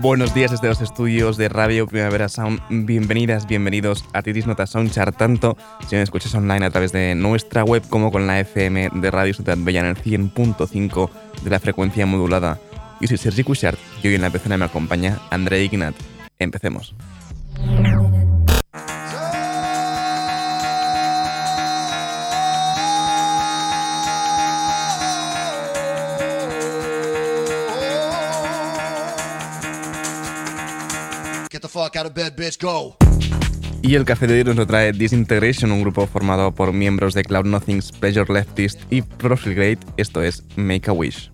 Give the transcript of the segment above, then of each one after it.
Buenos días desde los estudios de Radio Primavera Sound. Bienvenidas, bienvenidos a Titis Nota Soundchart, tanto si me escuchas online a través de nuestra web como con la FM de Radio Ciudad Bella en el 100.5 de la frecuencia modulada. Yo soy Sergi Cushart y hoy en la pecera me acompaña André Ignat. Empecemos. Y el café de hoy nos trae Disintegration, un grupo formado por miembros de Cloud Nothings, Pleasure Leftist y Profilgrade. Esto es Make a Wish.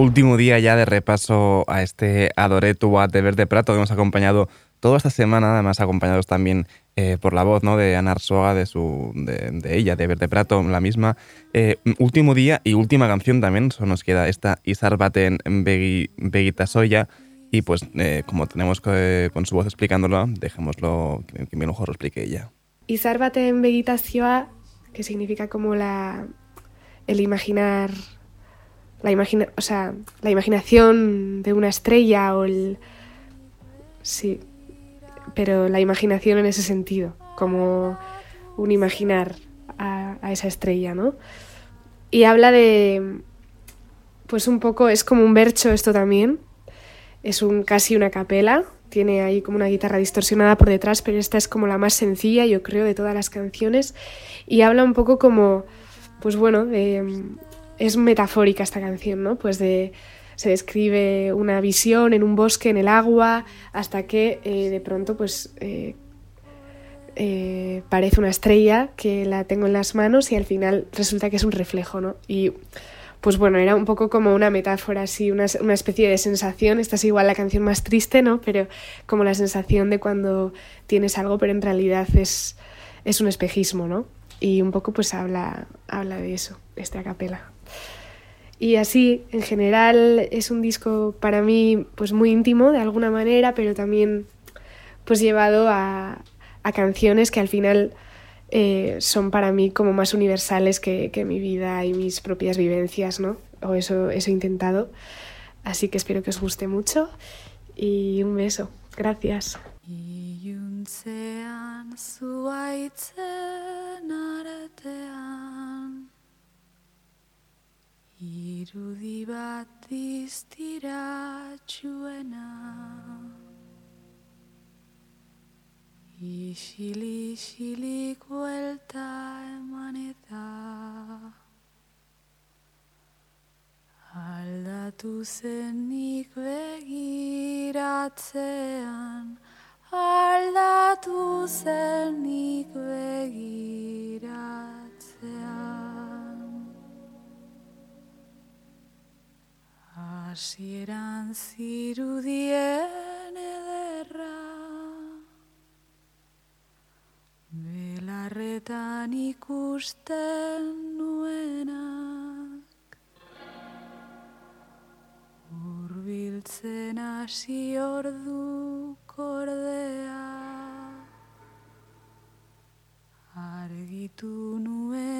Último día ya de repaso a este Adoré tu de Verde Prato que hemos acompañado toda esta semana, además acompañados también eh, por la voz ¿no? de Ana Arzuaga, de, su, de, ella, de Verde Prato, la misma. Eh, último día y última canción también, solo nos queda esta Isar Baten Begita Soya. Y pues eh, como tenemos con su voz explicándolo, dejémoslo que, que mejor lo explique ella. Izar Baten Begita Soya, que significa como la, el imaginar la, imagina o sea, la imaginación de una estrella o el... Sí, pero la imaginación en ese sentido, como un imaginar a, esa estrella, ¿no? Y habla de, pues un poco, es como un bercho esto también, es un, casi una capela, tiene ahí como una guitarra distorsionada por detrás, pero esta es como la más sencilla, yo creo, de todas las canciones, y habla un poco como, pues bueno, de, es metafórica esta canción, ¿no? Pues se describe una visión en un bosque, en el agua, hasta que eh, de pronto pues eh, eh, parece una estrella que la tengo en las manos y al final resulta que es un reflejo, ¿no? Y pues bueno, era un poco como una metáfora, así, una, una, especie de sensación. Esta es igual la canción más triste, ¿no? Pero como la sensación de cuando tienes algo, pero en realidad es, es un espejismo, ¿no? Y un poco pues habla, habla de eso, esta capela. Y así, en general, es un disco para mí pues muy íntimo de alguna manera, pero también pues llevado a, a canciones que al final eh, son para mí como más universales que, que, mi vida y mis propias vivencias, ¿no? O eso, eso he intentado. Así que espero que os guste mucho y un beso. Gracias. Irudi bat iztira txuena. Isili, isili kuelta eman eta. Aldatu zenik begiratzean Aldatu zenik begiratzean Hasieran zirudien ederra Belarretan ikusten nuenak. Urbiltzen hasi ordu kordea Argitu nuen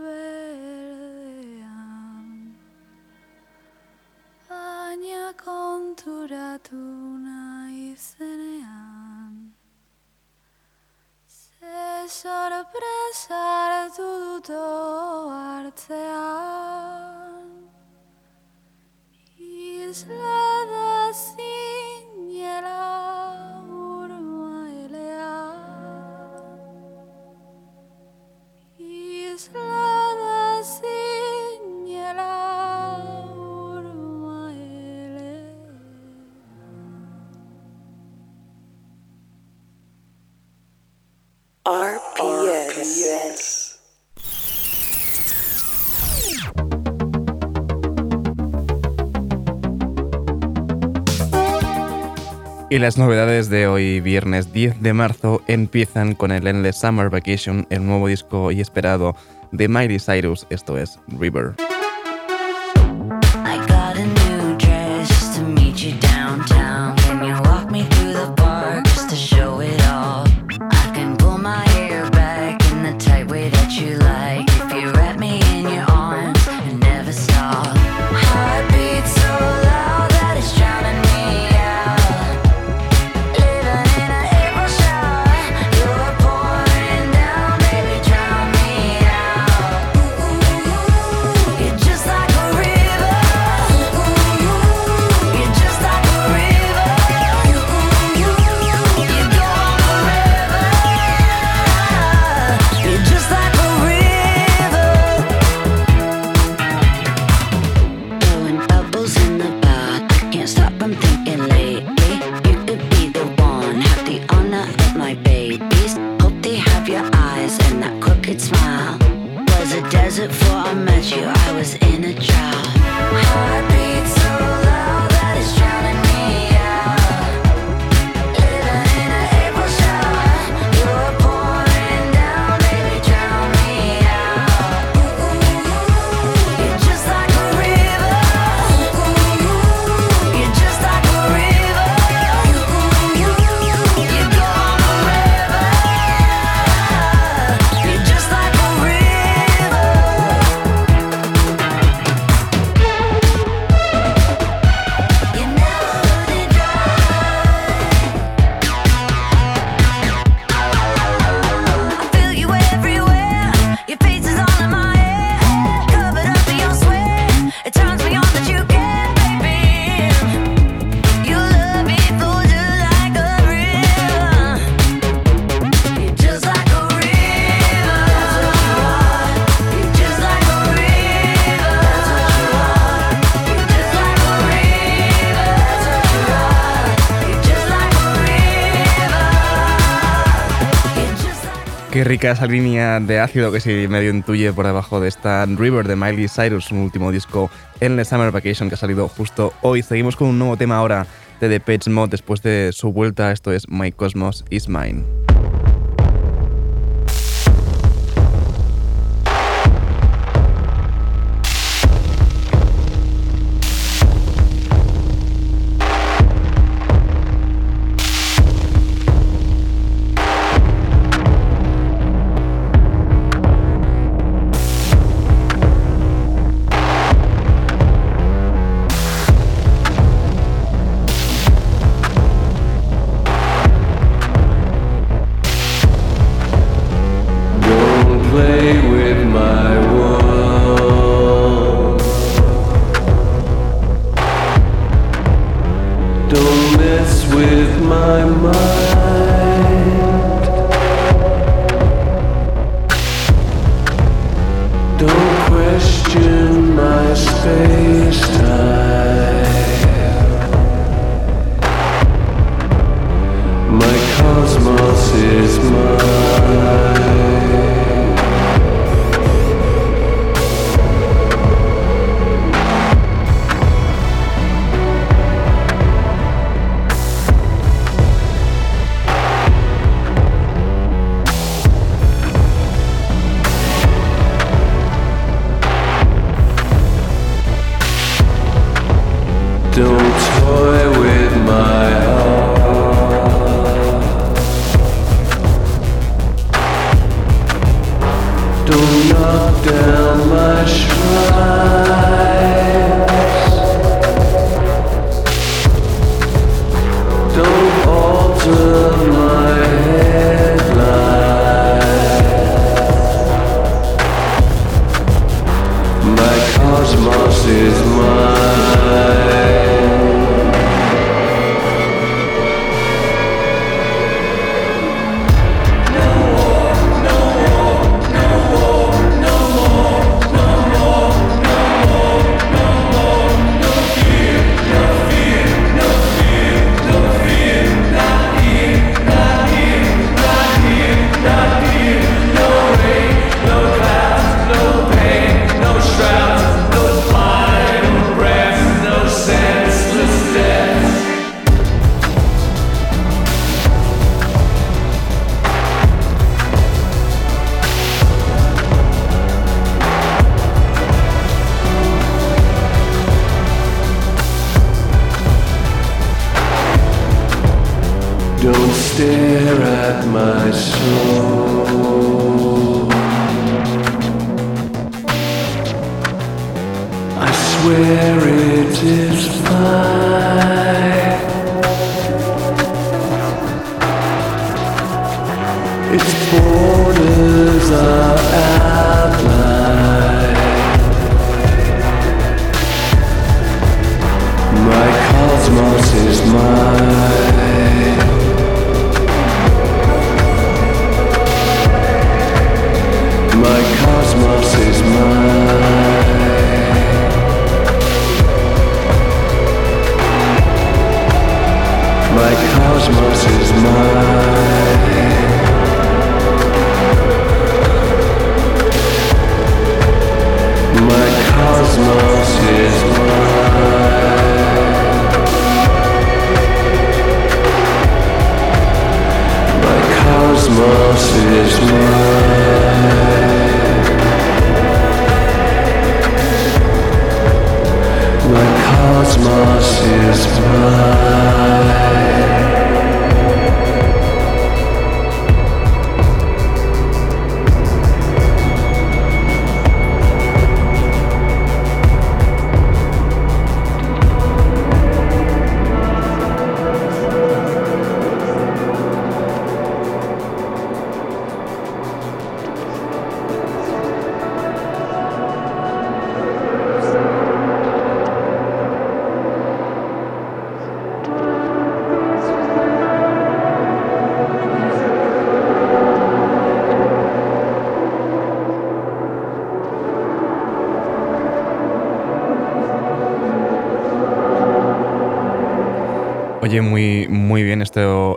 konturatu nahi zenean. Ze sorpresa hartu duto hartzean Isla Y las novedades de hoy, viernes 10 de marzo, empiezan con el Endless Summer Vacation, el nuevo disco y esperado de Miley Cyrus, esto es River. rica esa línea de ácido que se medio intuye por debajo de esta River de Miley Cyrus, un último disco en The Summer Vacation que ha salido justo hoy. Seguimos con un nuevo tema ahora de The Page Mod después de su vuelta. Esto es My Cosmos is Mine. where it is fine. Its borders are outlined. My cosmos is mine. My cosmos is mine. My cosmos is mine. My cosmos is mine. My cosmos is mine. cosmos is mine.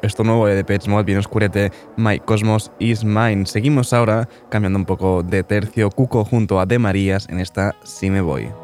esto nuevo de Mod bien oscurete, My Cosmos is Mine. Seguimos ahora cambiando un poco de tercio, Cuco junto a De Marías en esta Si Me Voy.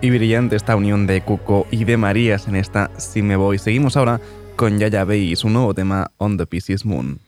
y brillante esta unión de Cuco y de Marías en esta Si Me Voy. Seguimos ahora con Yaya Bay y nuevo tema On the Pisces Moon.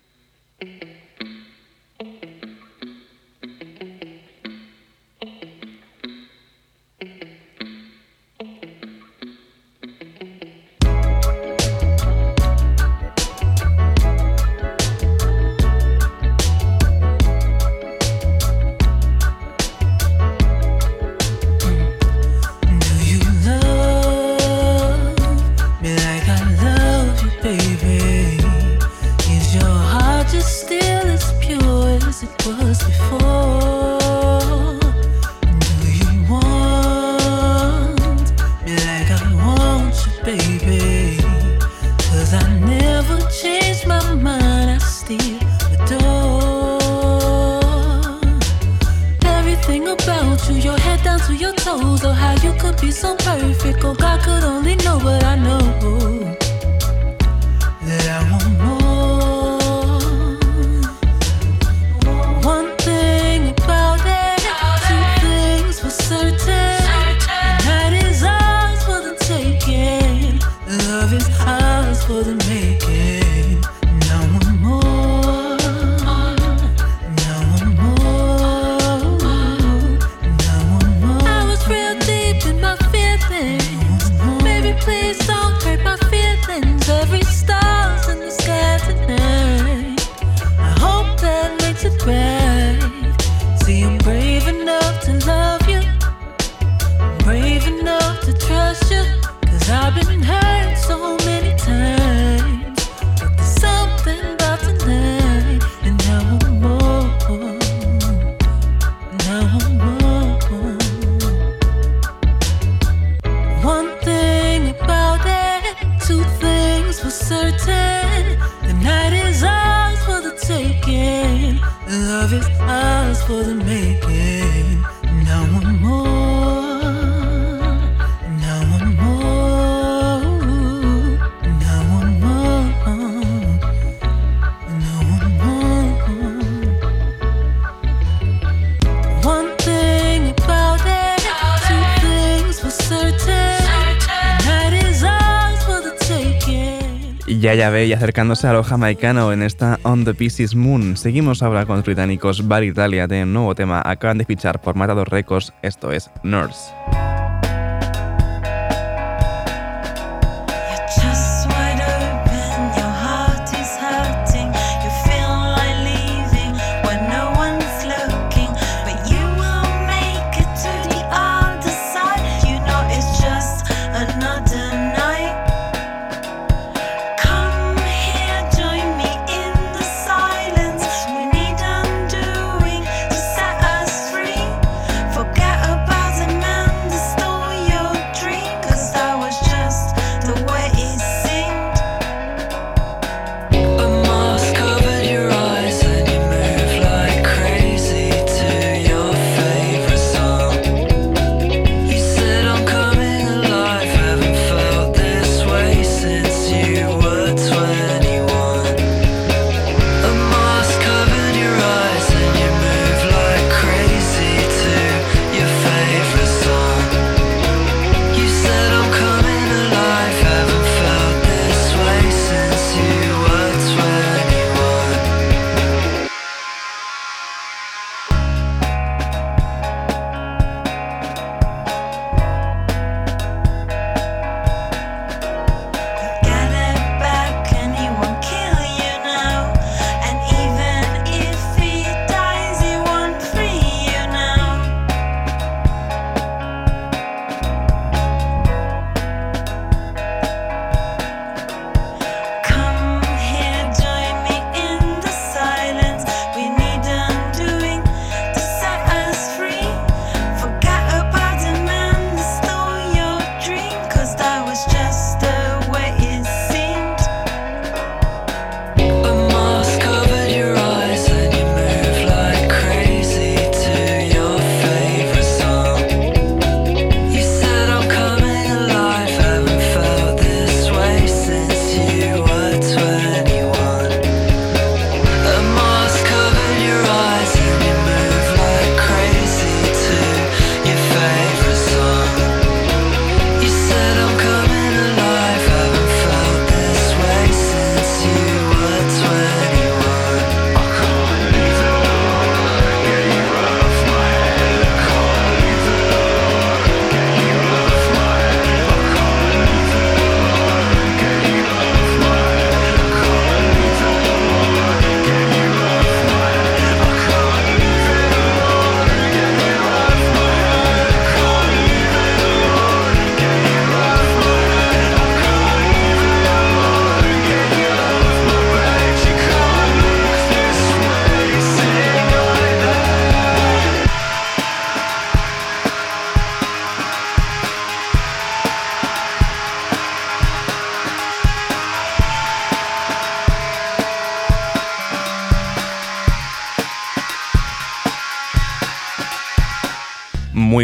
María Bey acercándose a lo jamaicano en esta On the Pieces Moon. Seguimos ahora con los británicos Bar Italia de nuevo tema. Acaban de fichar por Matador Records, esto es Nurse.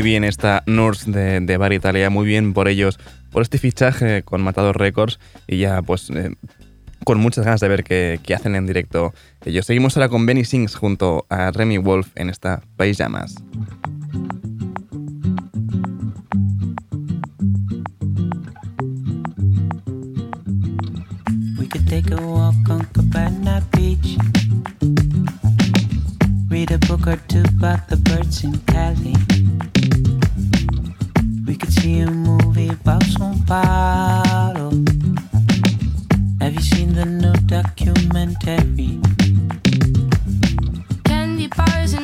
bien esta Nurse de, de Bar Italia, muy bien por ellos, por este fichaje con Matador Records y ya pues eh, con muchas ganas de ver qué, qué, hacen en directo ellos. Seguimos ahora con Benny Sings junto a Remy Wolf en esta Pajamas. We could take a walk on Cabana Beach. Read a book or two about the birds in Cali. We could see a movie about São Paulo. Have you seen the new documentary? Candy bars and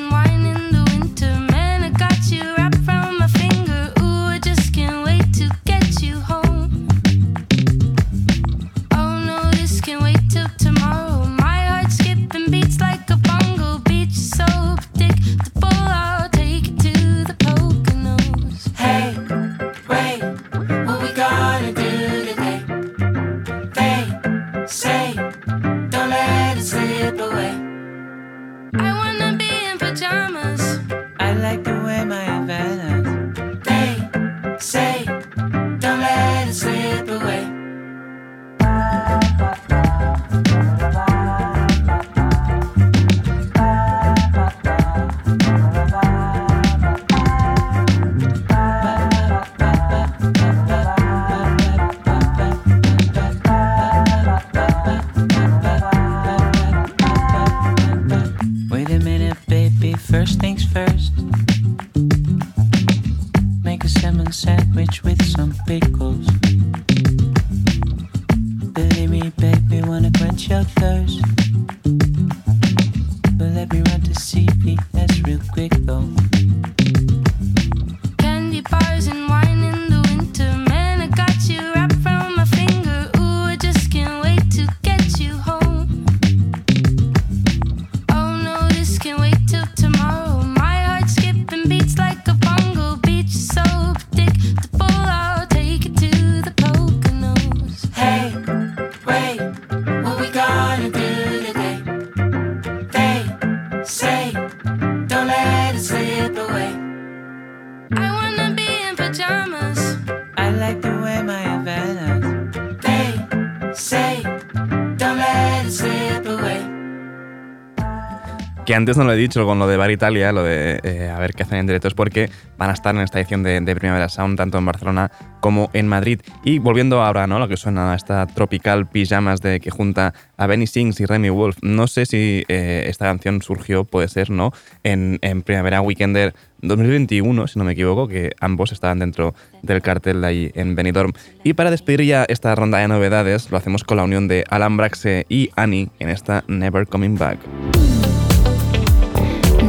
Que antes no lo he dicho con lo de Bar Italia, lo de eh, a ver qué hacen en directo, es porque van a estar en esta edición de, Primavera Sound, tanto en Barcelona como en Madrid. Y volviendo ahora, ¿no? Lo que suena a esta tropical pijamas de que junta a Benny Sings y Remy Wolf. No sé si eh, esta canción surgió, puede ser, ¿no? En, en Primavera Weekender 2021, si no me equivoco, que ambos estaban dentro del cartel de ahí en Benidorm. Y para despedir ya esta ronda de novedades, lo hacemos con la unión de Alan Braxe y Annie en esta Never Coming Back.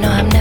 No, I'm never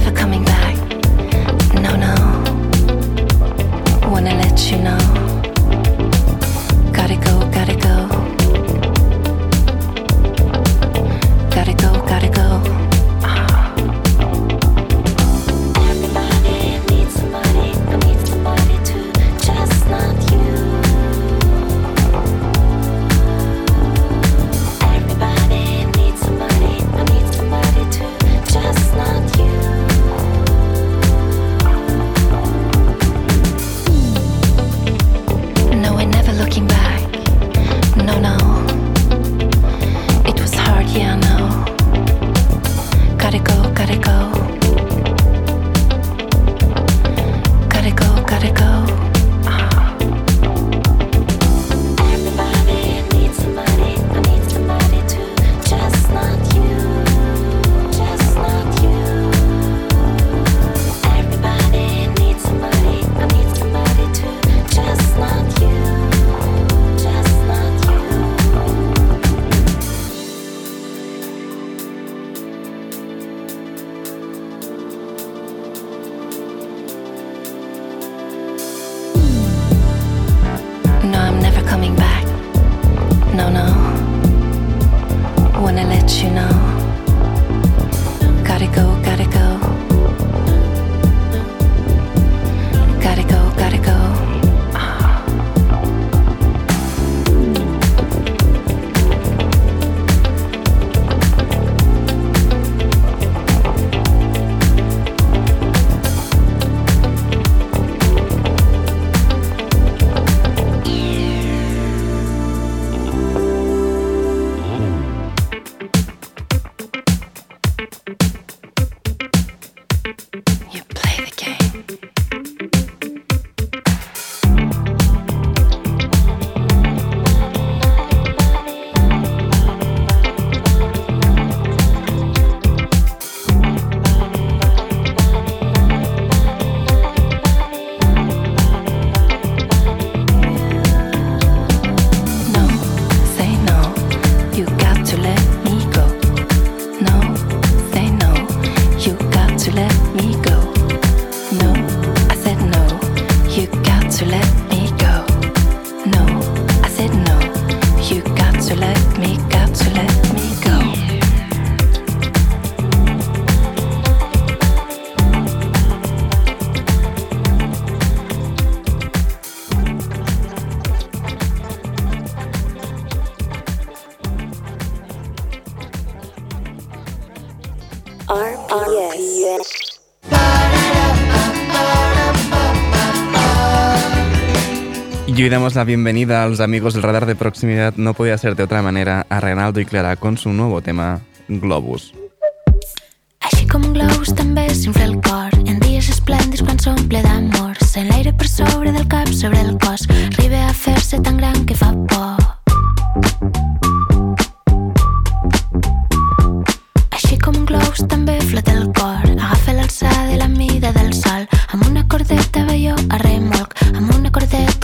Y hoy damos la bienvenida a los amigos del radar de proximidad, no podía ser de otra manera, a Reinaldo y Clara con su nuevo tema, Globus. Així com un globus també s'infla el cor. En dies esplèndids quan s'omple d'amor. Sent l'aire per sobre del cap, sobre el cos. Arriba a fer-se tan gran que fa por. Així com un globus també flota el cor. Agafa l'alçada i la mida del sol. Amb una cordeta jo a remolc. Amb una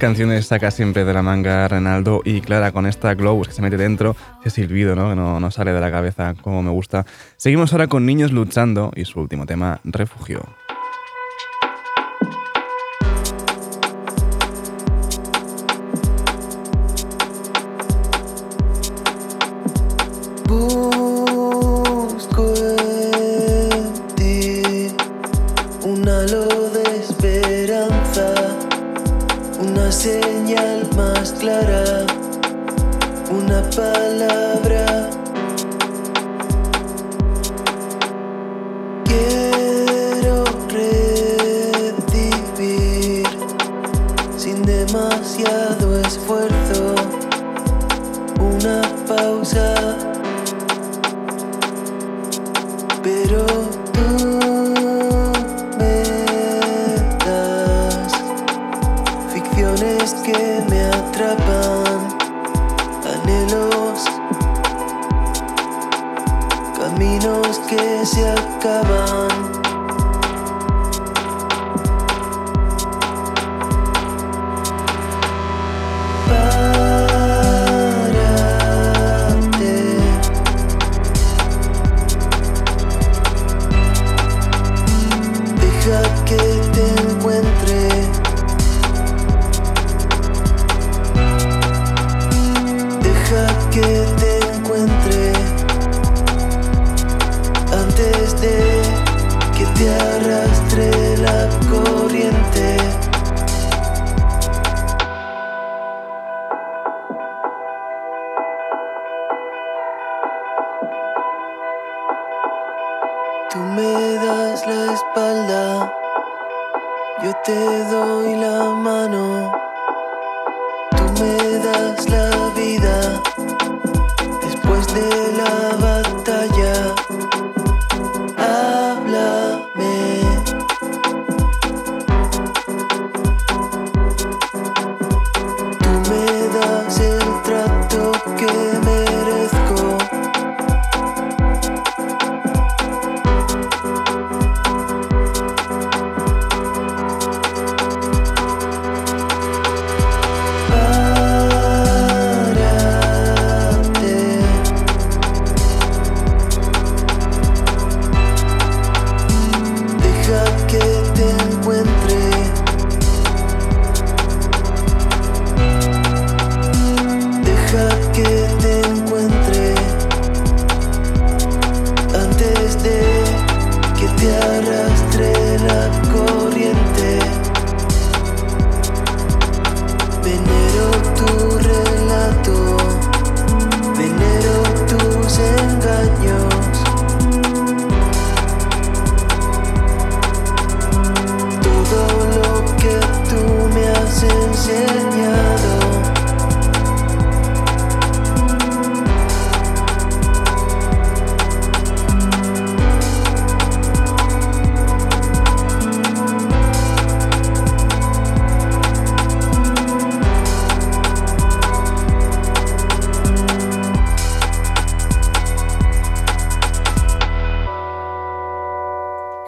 canciones saca siempre de la manga Renaldo y Clara con esta Globus pues, que se mete dentro, ese silbido, ¿no? Que no, no sale de la cabeza como me gusta. Seguimos ahora con Niños Luchando y su último tema, Refugio.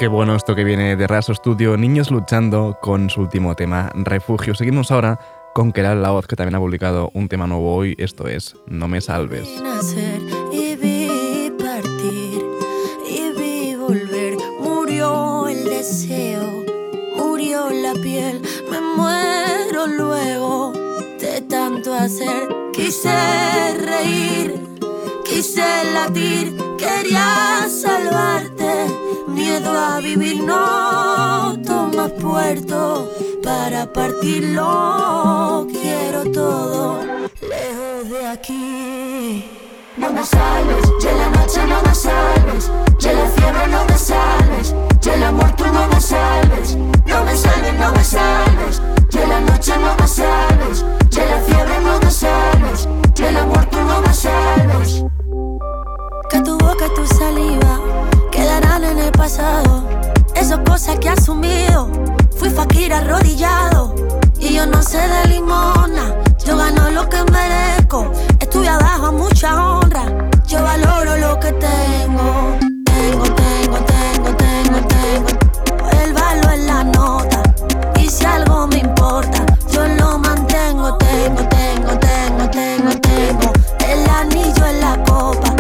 Qué bueno esto que viene de Raso Studio, Niños Luchando con su último tema, Refugio. Seguimos ahora con Keral Laoz, que también ha publicado un tema nuevo hoy, esto es No me salves. Quise reír, quise latir, quería salvarte. Miedo a vivir no toma puerto para partirlo. Quiero todo lejos de aquí. No me salves, ya la noche no me salves, ya la fiebre no me salves, ya el amor tú no me salves, no me salves, no me salves, ya la noche no me salves, ya la fiebre no me salves, ya el amor tú no me salves. Que tu boca y tu saliva quedarán en el pasado. Esas cosas que he asumido. Fui fakir arrodillado. Y yo no sé de limona. Yo gano lo que merezco. Estoy abajo a mucha honra. Yo valoro lo que tengo. Tengo, tengo, tengo, tengo, tengo. El valor en la nota. Y si algo me importa, yo lo mantengo. Tengo, tengo, tengo, tengo, tengo. El anillo en la copa.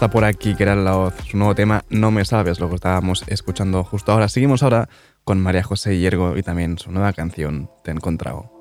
Gusta por aquí, que era la, su nuevo tema, No me sabes, lo que estábamos escuchando justo ahora. Seguimos ahora con María José Hiergo y también su nueva canción, Te he encontrado.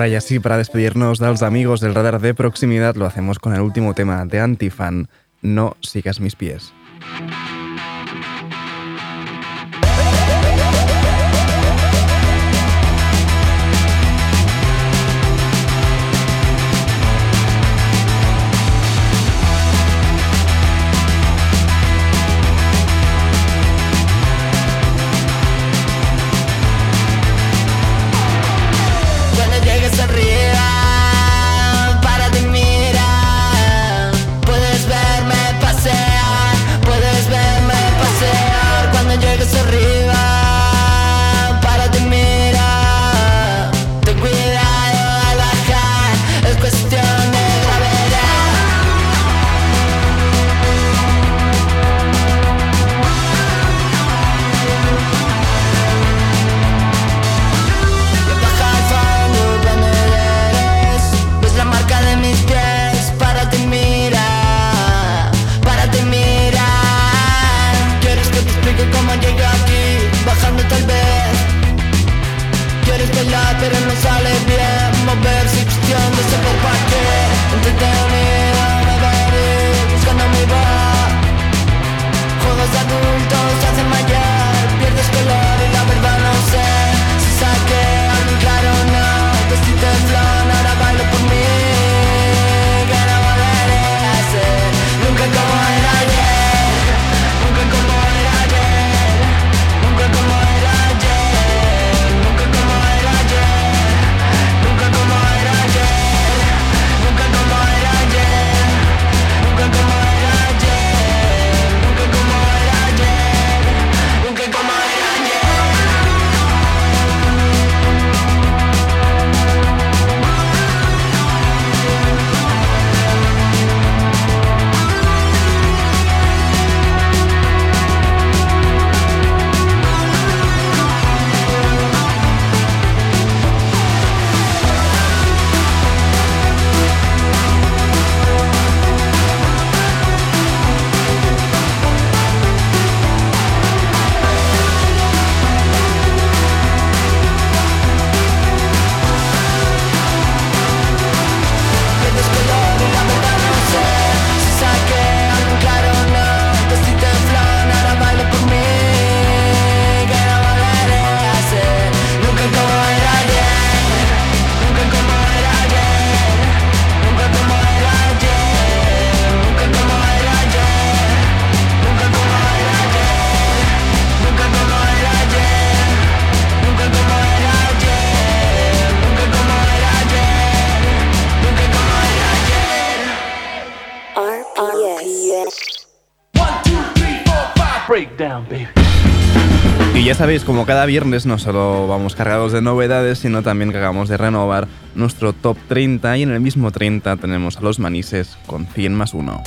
ahora y así para despedirnos de los amigos del radar de proximidad lo hacemos con el último tema de Antifan, No sigas mis pies. sabéis, como cada viernes no solo vamos cargados de novedades, sino también que acabamos de renovar nuestro top 30 y en el mismo 30 tenemos a los manises con 100 más 1.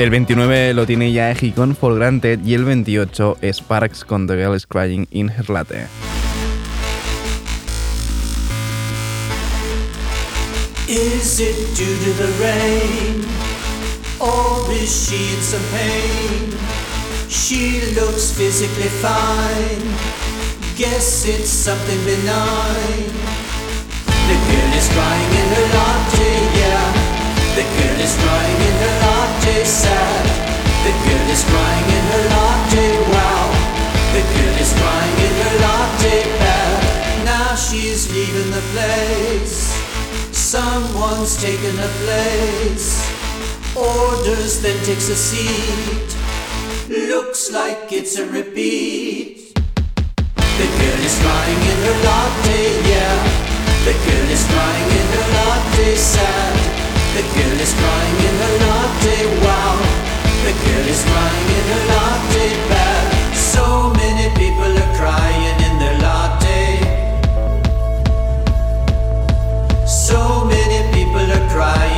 El 29 lo tiene Yaeji con For Granted y el 28 Sparks con The Girl is Crying in Her Latte. Is it due to the rain? Or is she in some pain? She looks physically fine. Guess it's something benign. The girl is crying in her latte, yeah. The girl is crying in her latte, sad. The girl is crying in her latte, wow. The girl is crying in her latte, bad. Now she's leaving the place. Someone's taken her place. Orders, then takes a seat. Looks like it's a repeat. The girl is crying in her latte, yeah. The girl is crying in her latte, sad. The girl is crying in her latte, wow. The girl is crying in her latte, bad. So many people are crying in their latte. So many people are crying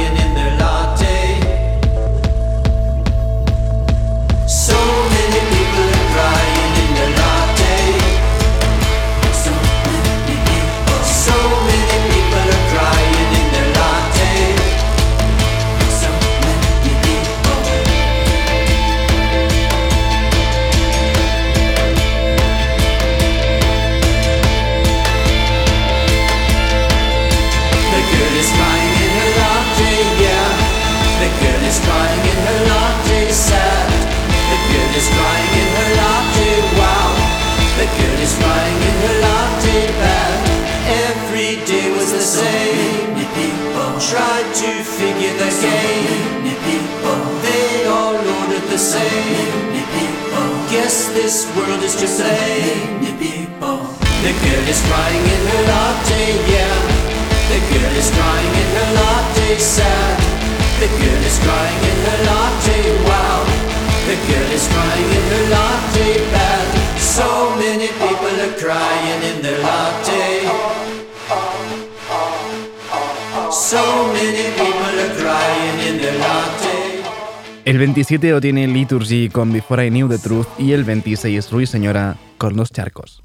Tried to figure the game. They all ordered the same. Guess this world is to blame. The girl is crying in her latte, yeah. The girl is crying in her latte, sad. The girl is crying in her latte, wow. The girl is crying in her latte, bad. So many people are crying in their latte. El 27 lo tiene Liturgy con Before I Knew the Truth y el 26 Ruiz Señora con Los Charcos.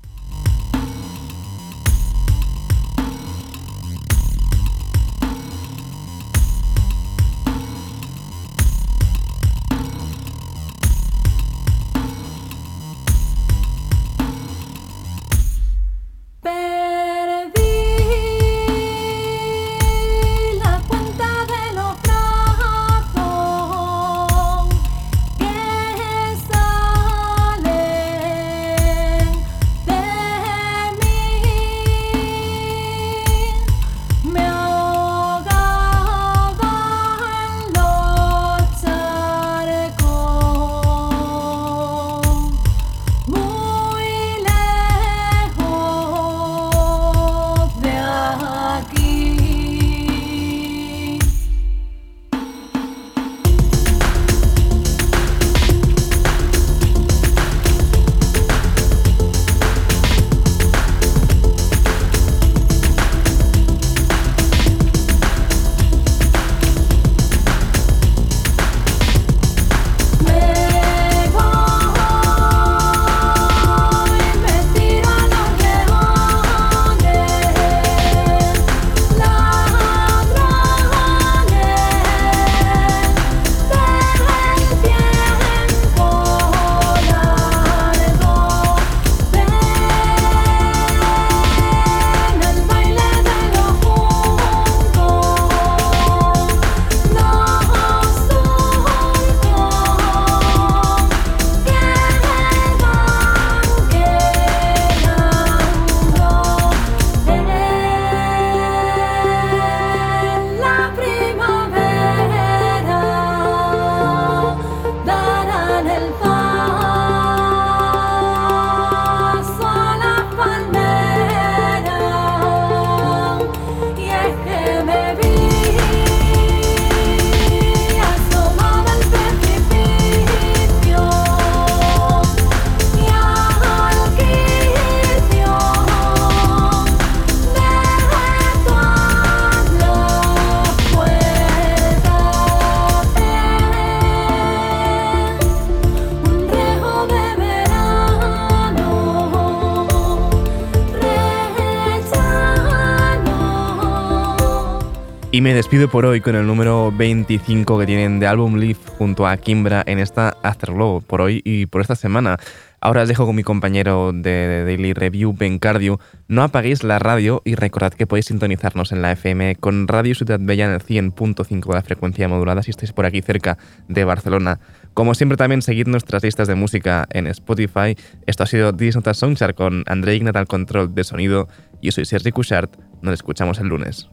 Y me despido por hoy con el número 25 que tienen de álbum Leaf junto a Kimbra en esta Afterglow por hoy y por esta semana. Ahora os dejo con mi compañero de Daily Review, Ben Cardio. No apaguéis la radio y recordad que podéis sintonizarnos en la FM con Radio Ciudad Bella en el 100.5 de la frecuencia modulada si estáis por aquí cerca de Barcelona. Como siempre también seguid nuestras listas de música en Spotify. Esto ha sido Disnota Soundchart con André Ignat al control de sonido. Yo soy Sergi Cushart. Nos escuchamos el lunes.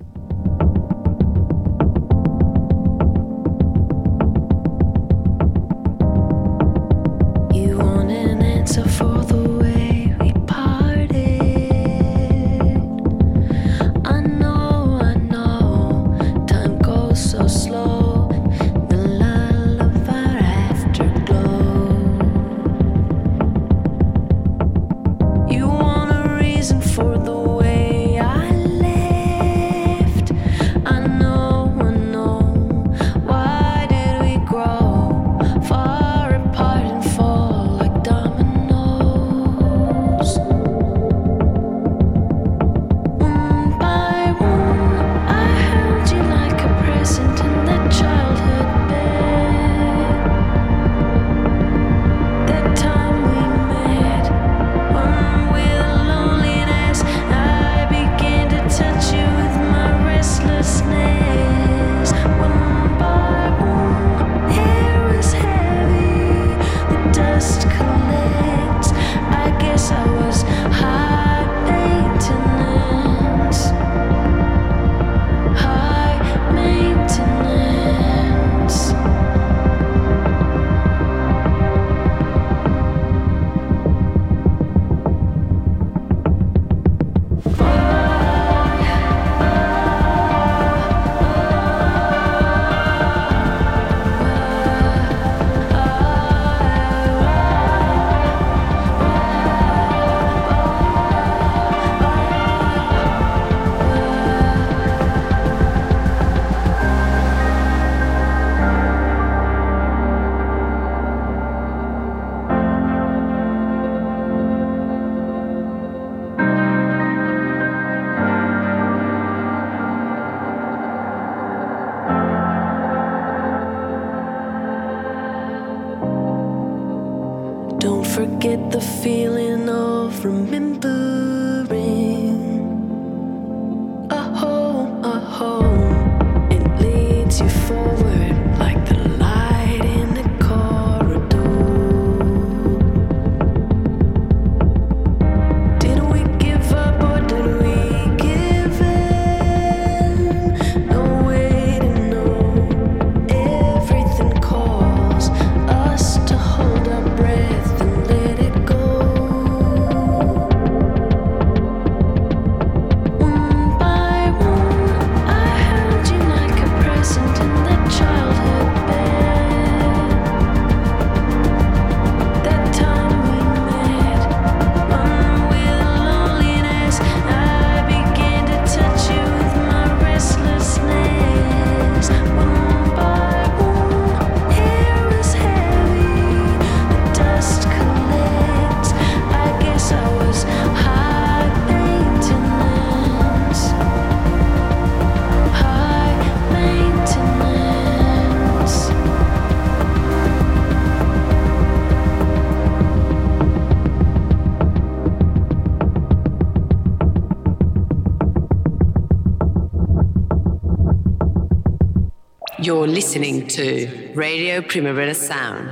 You're listening to Radio Primavera Sound,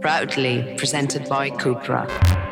proudly presented by Cupra.